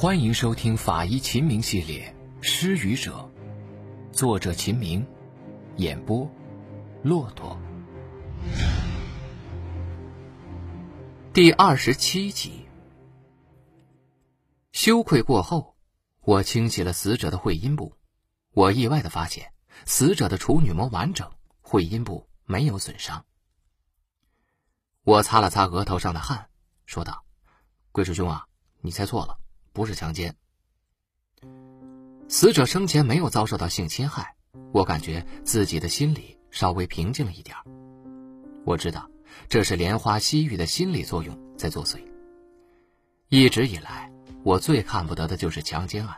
欢迎收听法医秦明系列《失语者》，作者秦明，演播骆驼。第二十七集。羞愧过后，我清洗了死者的会阴部，我意外的发现，死者的处女膜完整，会阴部没有损伤。我擦了擦额头上的汗，说道：“贵师兄啊，你猜错了。”不是强奸。死者生前没有遭受到性侵害，我感觉自己的心里稍微平静了一点。我知道这是莲花西域的心理作用在作祟。一直以来，我最看不得的就是强奸案。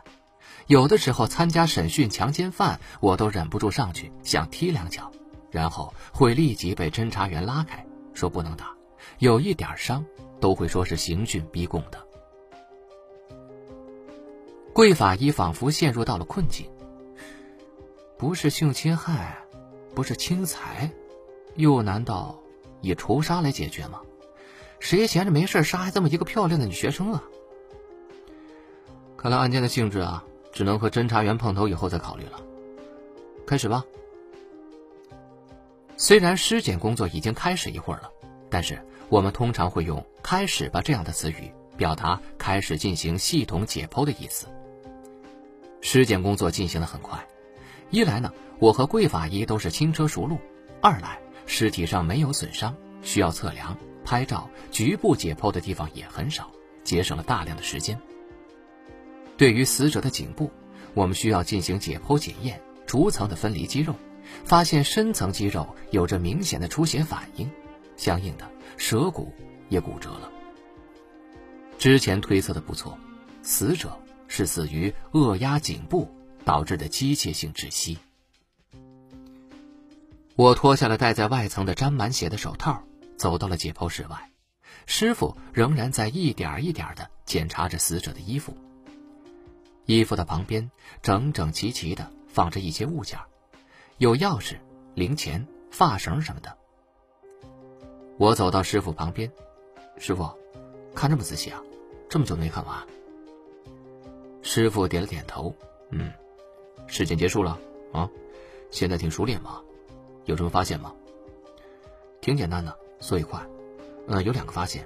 有的时候参加审讯强奸犯，我都忍不住上去想踢两脚，然后会立即被侦查员拉开，说不能打，有一点伤都会说是刑讯逼供的。贵法医仿佛陷入到了困境。不是性侵害，不是侵财，又难道以仇杀来解决吗？谁闲着没事杀害这么一个漂亮的女学生啊？看来案件的性质啊，只能和侦查员碰头以后再考虑了。开始吧。虽然尸检工作已经开始一会儿了，但是我们通常会用“开始吧”这样的词语，表达开始进行系统解剖的意思。尸检工作进行得很快，一来呢，我和贵法医都是轻车熟路；二来，尸体上没有损伤，需要测量、拍照、局部解剖的地方也很少，节省了大量的时间。对于死者的颈部，我们需要进行解剖检验，逐层的分离肌肉，发现深层肌肉有着明显的出血反应，相应的舌骨也骨折了。之前推测的不错，死者。是死于扼压颈部导致的机械性窒息。我脱下了戴在外层的沾满血的手套，走到了解剖室外。师傅仍然在一点一点的检查着死者的衣服。衣服的旁边整整齐齐的放着一些物件，有钥匙、零钱、发绳什么的。我走到师傅旁边，师傅，看这么仔细啊，这么久没看完。师傅点了点头，嗯，事情结束了啊，现在挺熟练嘛，有什么发现吗？挺简单的，所以快。嗯，有两个发现，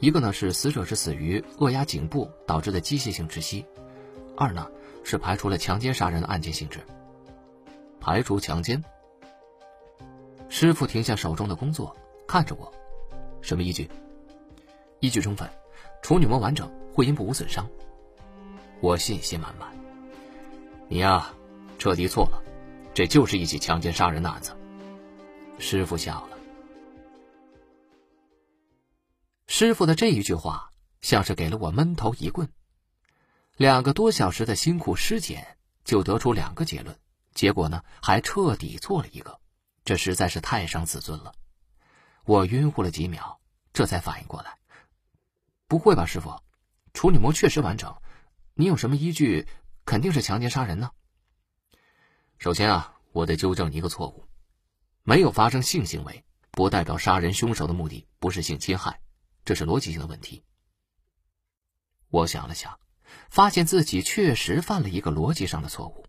一个呢是死者是死于扼压颈部导致的机械性窒息，二呢是排除了强奸杀人的案件性质。排除强奸？师傅停下手中的工作，看着我，什么依据？依据充分，处女膜完整，会阴部无损伤。我信心满满，你呀，彻底错了，这就是一起强奸杀人的案子。师傅笑了。师傅的这一句话，像是给了我闷头一棍。两个多小时的辛苦尸检，就得出两个结论，结果呢，还彻底错了一个，这实在是太伤自尊了。我晕乎了几秒，这才反应过来，不会吧，师傅，处女膜确实完整。你有什么依据？肯定是强奸杀人呢？首先啊，我得纠正你一个错误：没有发生性行为，不代表杀人凶手的目的不是性侵害，这是逻辑性的问题。我想了想，发现自己确实犯了一个逻辑上的错误。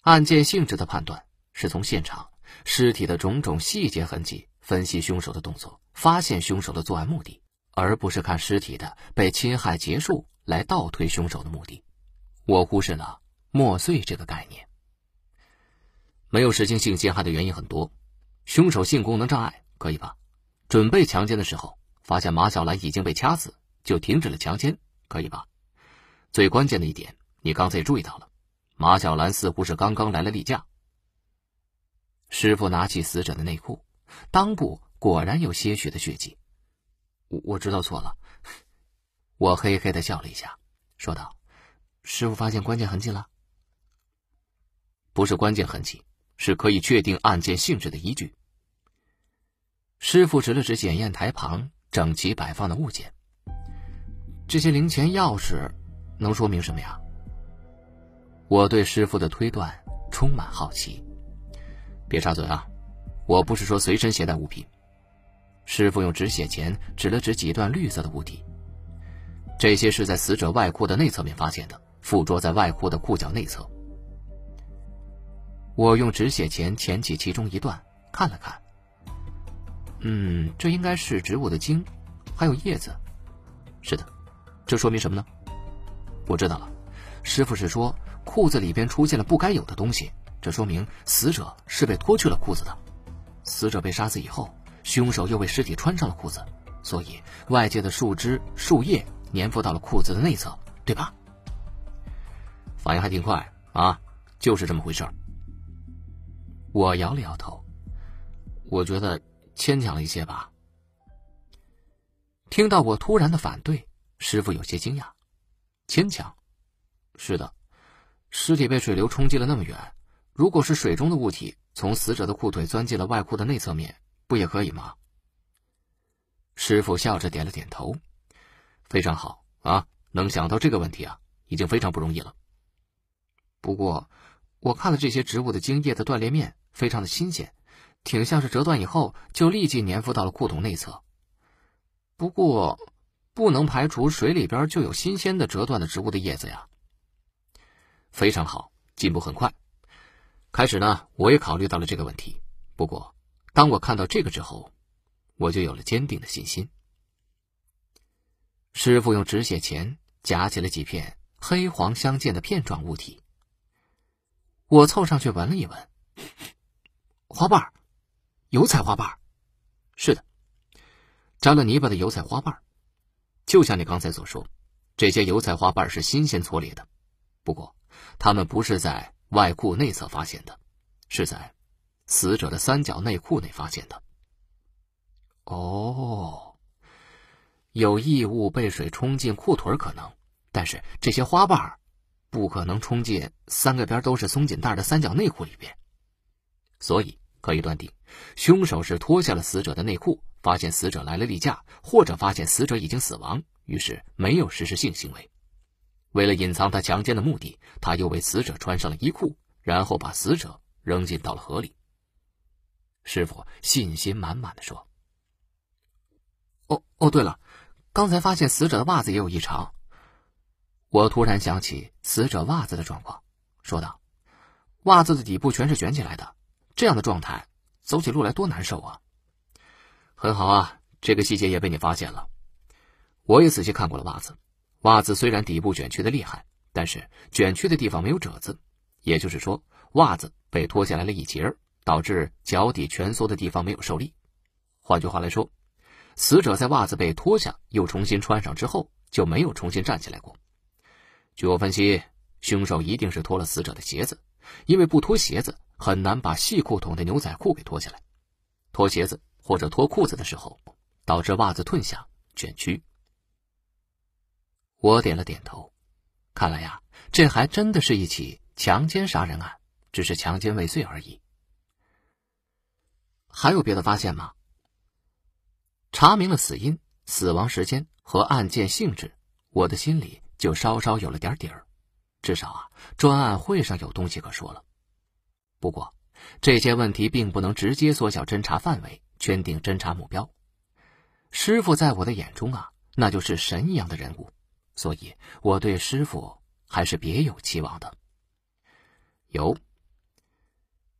案件性质的判断是从现场尸体的种种细节痕迹分析凶手的动作，发现凶手的作案目的，而不是看尸体的被侵害结束。来倒推凶手的目的，我忽视了墨碎这个概念。没有实行性侵害的原因很多，凶手性功能障碍可以吧？准备强奸的时候发现马小兰已经被掐死，就停止了强奸，可以吧？最关键的一点，你刚才也注意到了，马小兰似乎是刚刚来了例假。师傅拿起死者的内裤，裆部果然有些许的血迹。我我知道错了。我嘿嘿的笑了一下，说道：“师傅发现关键痕迹了？不是关键痕迹，是可以确定案件性质的依据。”师傅指了指检验台旁整齐摆放的物件，这些零钱、钥匙，能说明什么呀？我对师傅的推断充满好奇。别插嘴啊！我不是说随身携带物品。师傅用止血钳指了指几段绿色的物体。这些是在死者外裤的内侧面发现的，附着在外裤的裤脚内侧。我用止血钳钳起其中一段，看了看。嗯，这应该是植物的茎，还有叶子。是的，这说明什么呢？我知道了，师傅是说裤子里边出现了不该有的东西，这说明死者是被脱去了裤子的。死者被杀死以后，凶手又为尸体穿上了裤子，所以外界的树枝、树叶粘附到了裤子的内侧，对吧？反应还挺快啊，就是这么回事。我摇了摇头，我觉得牵强了一些吧。听到我突然的反对，师傅有些惊讶。牵强？是的，尸体被水流冲击了那么远，如果是水中的物体从死者的裤腿钻进了外裤的内侧面，不也可以吗？师傅笑着点了点头，非常好啊，能想到这个问题啊，已经非常不容易了。不过，我看了这些植物的茎叶的断裂面，非常的新鲜，挺像是折断以后就立即粘附到了裤筒内侧。不过，不能排除水里边就有新鲜的折断的植物的叶子呀。非常好，进步很快。开始呢，我也考虑到了这个问题。不过，当我看到这个之后，我就有了坚定的信心。师傅用止血钳夹起了几片黑黄相间的片状物体。我凑上去闻了一闻，花瓣，油彩花瓣。是的。沾了泥巴的油彩花瓣，就像你刚才所说，这些油彩花瓣是新鲜搓裂的。不过，它们不是在外裤内侧发现的，是在死者的三角内裤内发现的。哦，有异物被水冲进裤腿可能，但是这些花瓣不可能冲进三个边都是松紧带的三角内裤里边，所以可以断定，凶手是脱下了死者的内裤。发现死者来了例假，或者发现死者已经死亡，于是没有实施性行为。为了隐藏他强奸的目的，他又为死者穿上了衣裤，然后把死者扔进到了河里。师傅信心满满的说：“哦哦，对了，刚才发现死者的袜子也有异常。”我突然想起死者袜子的状况，说道：“袜子的底部全是卷起来的，这样的状态，走起路来多难受啊！”很好啊，这个细节也被你发现了。我也仔细看过了袜子，袜子虽然底部卷曲的厉害，但是卷曲的地方没有褶子，也就是说，袜子被脱下来了一截，导致脚底蜷缩的地方没有受力。换句话来说，死者在袜子被脱下又重新穿上之后，就没有重新站起来过。据我分析，凶手一定是脱了死者的鞋子，因为不脱鞋子很难把细裤筒的牛仔裤给脱下来，脱鞋子。或者脱裤子的时候，导致袜子褪下卷曲。我点了点头，看来呀，这还真的是一起强奸杀人案，只是强奸未遂而已。还有别的发现吗？查明了死因、死亡时间和案件性质，我的心里就稍稍有了点底儿，至少啊，专案会上有东西可说了。不过，这些问题并不能直接缩小侦查范围。圈定侦查目标，师傅在我的眼中啊，那就是神一样的人物，所以我对师傅还是别有期望的。有，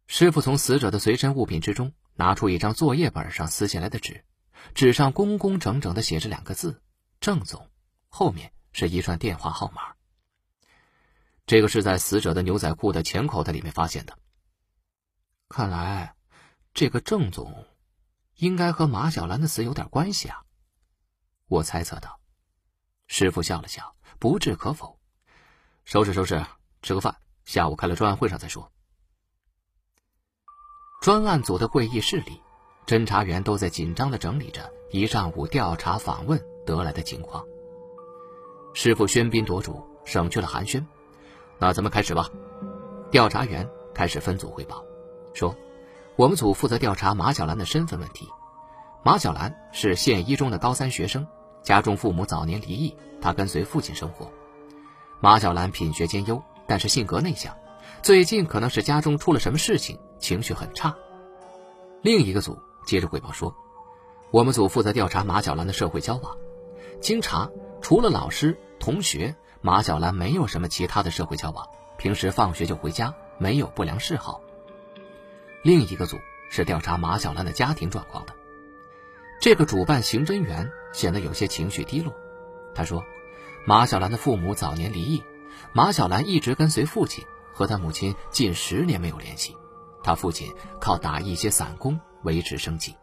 师傅从死者的随身物品之中拿出一张作业本上撕下来的纸，纸上工工整整的写着两个字“郑总”，后面是一串电话号码。这个是在死者的牛仔裤的前口袋里面发现的。看来，这个郑总。应该和马小兰的死有点关系啊，我猜测道。师傅笑了笑，不置可否。收拾收拾，吃个饭，下午开了专案会上再说。专案组的会议室里，侦查员都在紧张的整理着一上午调查访问得来的情况。师傅喧宾夺主，省去了寒暄。那咱们开始吧。调查员开始分组汇报，说。我们组负责调查马小兰的身份问题。马小兰是县一中的高三学生，家中父母早年离异，她跟随父亲生活。马小兰品学兼优，但是性格内向，最近可能是家中出了什么事情，情绪很差。另一个组接着汇报说，我们组负责调查马小兰的社会交往。经查，除了老师、同学，马小兰没有什么其他的社会交往，平时放学就回家，没有不良嗜好。另一个组是调查马小兰的家庭状况的。这个主办刑侦员显得有些情绪低落。他说：“马小兰的父母早年离异，马小兰一直跟随父亲，和他母亲近十年没有联系。他父亲靠打一些散工维持生计。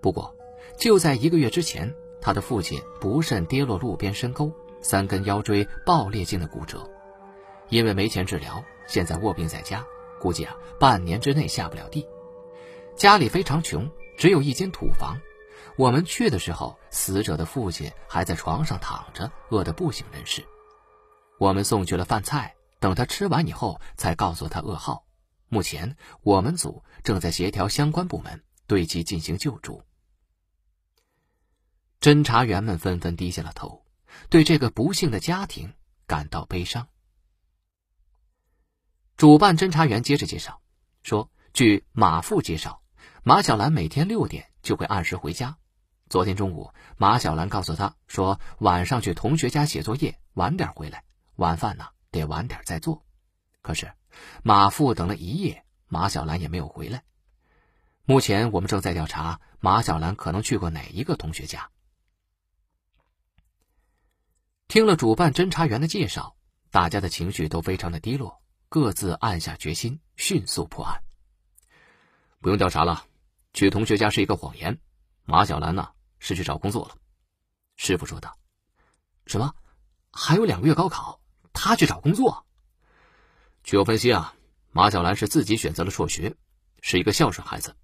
不过，就在一个月之前，他的父亲不慎跌落路边深沟，三根腰椎爆裂性的骨折，因为没钱治疗，现在卧病在家，估计啊，半年之内下不了地。家里非常穷。”只有一间土房，我们去的时候，死者的父亲还在床上躺着，饿得不省人事。我们送去了饭菜，等他吃完以后，才告诉他噩耗。目前，我们组正在协调相关部门对其进行救助。侦查员们纷纷低下了头，对这个不幸的家庭感到悲伤。主办侦查员接着介绍说：“据马父介绍。”马小兰每天六点就会按时回家。昨天中午，马小兰告诉他说，晚上去同学家写作业，晚点回来，晚饭呢得晚点再做。可是，马父等了一夜，马小兰也没有回来。目前我们正在调查马小兰可能去过哪一个同学家。听了主办侦查员的介绍，大家的情绪都非常的低落，各自暗下决心，迅速破案。不用调查了。去同学家是一个谎言，马小兰呢是去找工作了。师傅说道：“什么？还有两个月高考，他去找工作？”据我分析啊，马小兰是自己选择了辍学，是一个孝顺孩子。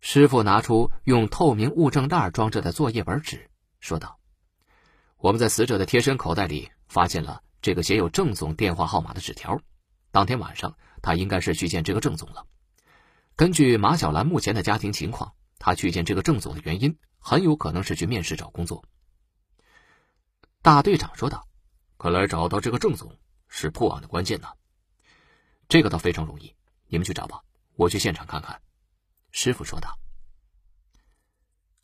师傅拿出用透明物证袋装着的作业本纸，说道：“我们在死者的贴身口袋里发现了这个写有郑总电话号码的纸条，当天晚上他应该是去见这个郑总了。”根据马小兰目前的家庭情况，她去见这个郑总的原因很有可能是去面试找工作。大队长说道：“看来找到这个郑总是破案的关键呢。这个倒非常容易，你们去找吧，我去现场看看。”师傅说道。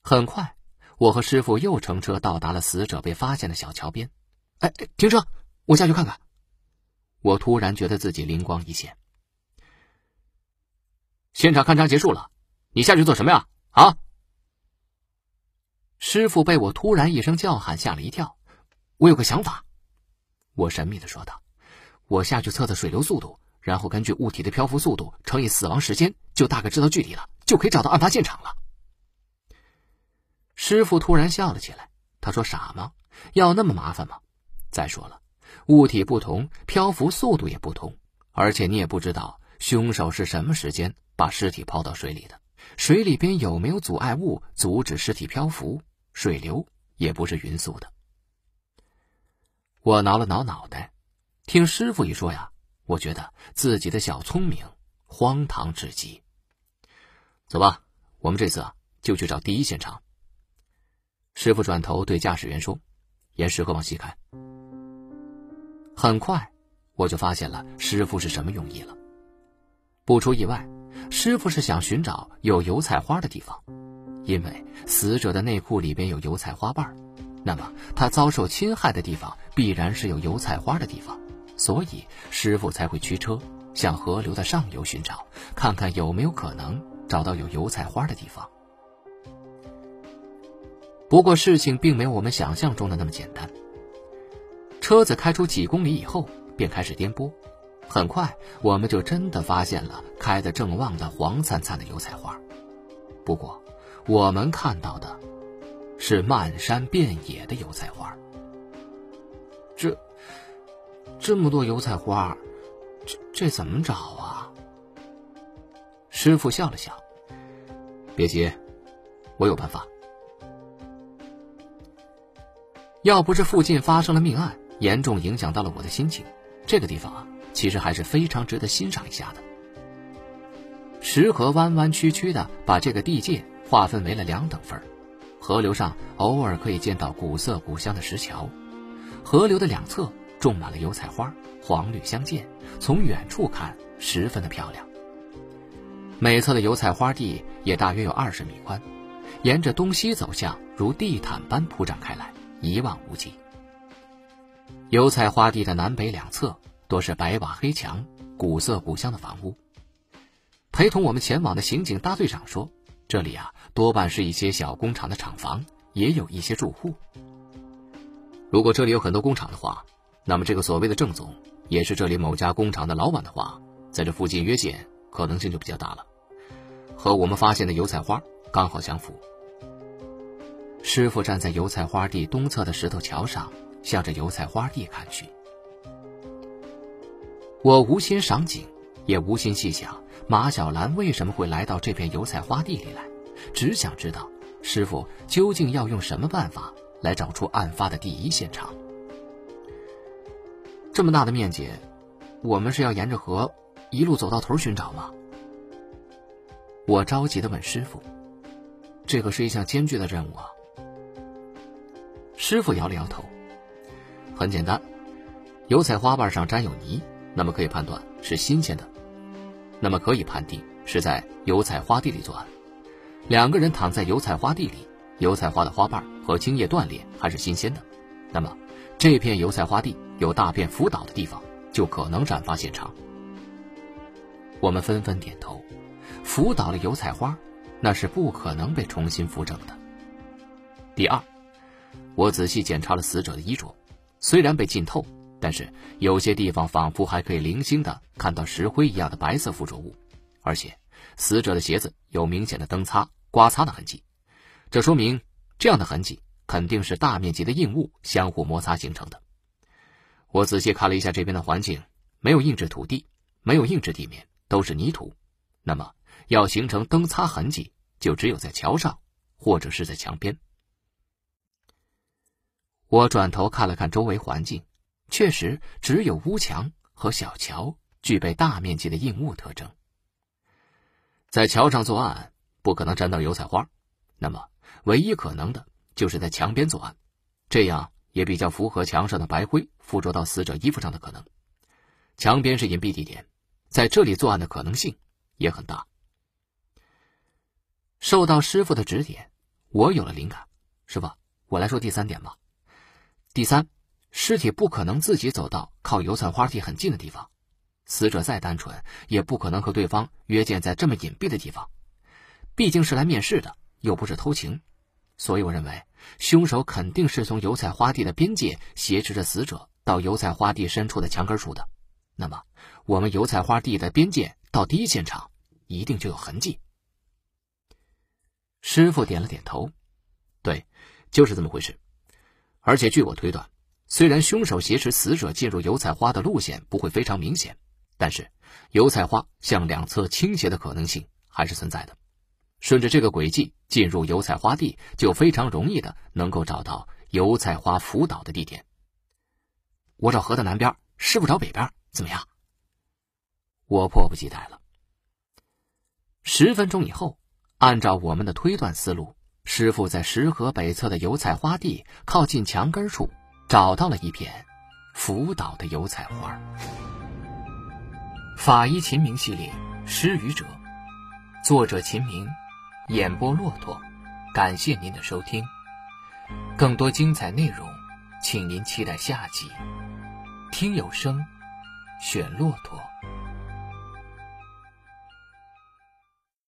很快，我和师傅又乘车到达了死者被发现的小桥边。哎，停车，我下去看看。我突然觉得自己灵光一现。现场勘查结束了，你下去做什么呀？啊！师傅被我突然一声叫喊吓了一跳。我有个想法，我神秘的说道：“我下去测测水流速度，然后根据物体的漂浮速度乘以死亡时间，就大概知道距离了，就可以找到案发现场了。”师傅突然笑了起来，他说：“傻吗？要那么麻烦吗？再说了，物体不同，漂浮速度也不同，而且你也不知道凶手是什么时间。”把尸体抛到水里的，水里边有没有阻碍物阻止尸体漂浮？水流也不是匀速的。我挠了挠脑袋，听师傅一说呀，我觉得自己的小聪明荒唐至极。走吧，我们这次啊就去找第一现场。师傅转头对驾驶员说：“沿石河往西开。”很快，我就发现了师傅是什么用意了。不出意外。师傅是想寻找有油菜花的地方，因为死者的内裤里边有油菜花瓣，那么他遭受侵害的地方必然是有油菜花的地方，所以师傅才会驱车向河流的上游寻找，看看有没有可能找到有油菜花的地方。不过事情并没有我们想象中的那么简单，车子开出几公里以后便开始颠簸。很快，我们就真的发现了开得正旺的黄灿灿的油菜花。不过，我们看到的是漫山遍野的油菜花。这么多油菜花，这这怎么找啊？师傅笑了笑：“别急，我有办法。要不是附近发生了命案，严重影响到了我的心情，这个地方啊。”其实还是非常值得欣赏一下的。石河弯弯曲曲的把这个地界划分为了两等份，河流上偶尔可以见到古色古香的石桥，河流的两侧种满了油菜花，黄绿相间，从远处看十分的漂亮。每侧的油菜花地也大约有二十米宽，沿着东西走向如地毯般铺展开来，一望无际。油菜花地的南北两侧多是白瓦黑墙、古色古香的房屋。陪同我们前往的刑警大队长说：“这里啊，多半是一些小工厂的厂房，也有一些住户。如果这里有很多工厂的话，那么这个所谓的郑总，也是这里某家工厂的老板的话，在这附近约见可能性就比较大了。和我们发现的油菜花刚好相符。”师傅站在油菜花地东侧的石头桥上，向着油菜花地看去。我无心赏景，也无心细想。马小兰为什么会来到这片油菜花地里来？只想知道师傅究竟要用什么办法来找出案发的第一现场。这么大的面积，我们是要沿着河一路走到头寻找吗？我着急的问师傅：“这可是一项艰巨的任务啊。”师傅摇了摇头：“很简单，油菜花瓣上沾有泥，那么可以判断是新鲜的。”那么可以判定是在油菜花地里作案，两个人躺在油菜花地里，油菜花的花瓣和茎叶断裂还是新鲜的，那么这片油菜花地有大片浮倒的地方，就可能展发现场。我们纷纷点头，浮倒的油菜花，那是不可能被重新扶整的。第二，我仔细检查了死者的衣着，虽然被浸透。但是有些地方仿佛还可以零星的看到石灰一样的白色附着物，而且死者的鞋子有明显的蹬擦、刮擦的痕迹，这说明这样的痕迹肯定是大面积的硬物相互摩擦形成的。我仔细看了一下这边的环境，没有硬质土地，没有硬质地面，都是泥土。那么要形成蹬擦痕迹，就只有在桥上或者是在墙边。我转头看了看周围环境。确实，只有屋墙和小桥具备大面积的硬物特征。在桥上作案不可能沾到油菜花，那么唯一可能的就是在墙边作案，这样也比较符合墙上的白灰附着到死者衣服上的可能。墙边是隐蔽地点，在这里作案的可能性也很大。受到师傅的指点，我有了灵感。师傅，我来说第三点吧。第三。尸体不可能自己走到靠油菜花地很近的地方，死者再单纯，也不可能和对方约见在这么隐蔽的地方。毕竟是来面试的，又不是偷情，所以我认为凶手肯定是从油菜花地的边界挟持着死者到油菜花地深处的墙根处的。那么，我们油菜花地的边界到第一现场一定就有痕迹。师傅点了点头，对，就是这么回事。而且据我推断。虽然凶手挟持死者进入油菜花的路线不会非常明显，但是油菜花向两侧倾斜的可能性还是存在的。顺着这个轨迹进入油菜花地，就非常容易的能够找到油菜花腐倒的地点。我找河的南边，师傅找北边，怎么样？我迫不及待了。十分钟以后，按照我们的推断思路，师傅在石河北侧的油菜花地靠近墙根处。找到了一片腐倒的油菜花。法医秦明系列《失语者》，作者秦明，演播骆驼。感谢您的收听，更多精彩内容，请您期待下集。听有声，选骆驼。